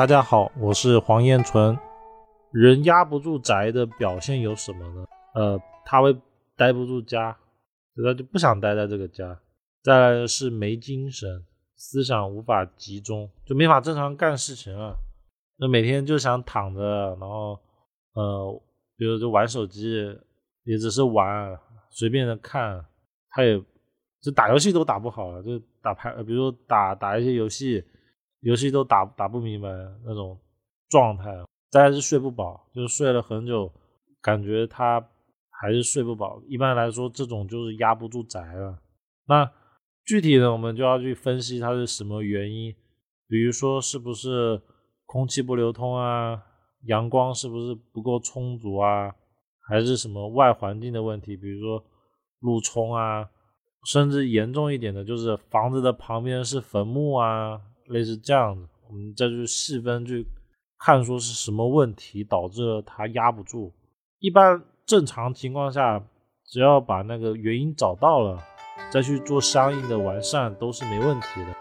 大家好，我是黄彦纯。人压不住宅的表现有什么呢？呃，他会待不住家，他就不想待在这个家。再来是没精神，思想无法集中，就没法正常干事情了。那每天就想躺着，然后呃，比如就玩手机，也只是玩，随便的看。他也就打游戏都打不好了，就打牌，比如打打一些游戏。游戏都打打不明白那种状态，再是睡不饱，就是睡了很久，感觉他还是睡不饱。一般来说，这种就是压不住宅了。那具体的，我们就要去分析它是什么原因，比如说是不是空气不流通啊，阳光是不是不够充足啊，还是什么外环境的问题，比如说路冲啊，甚至严重一点的，就是房子的旁边是坟墓啊。类似这样的，我们再去细分去看，说是什么问题导致了它压不住。一般正常情况下，只要把那个原因找到了，再去做相应的完善，都是没问题的。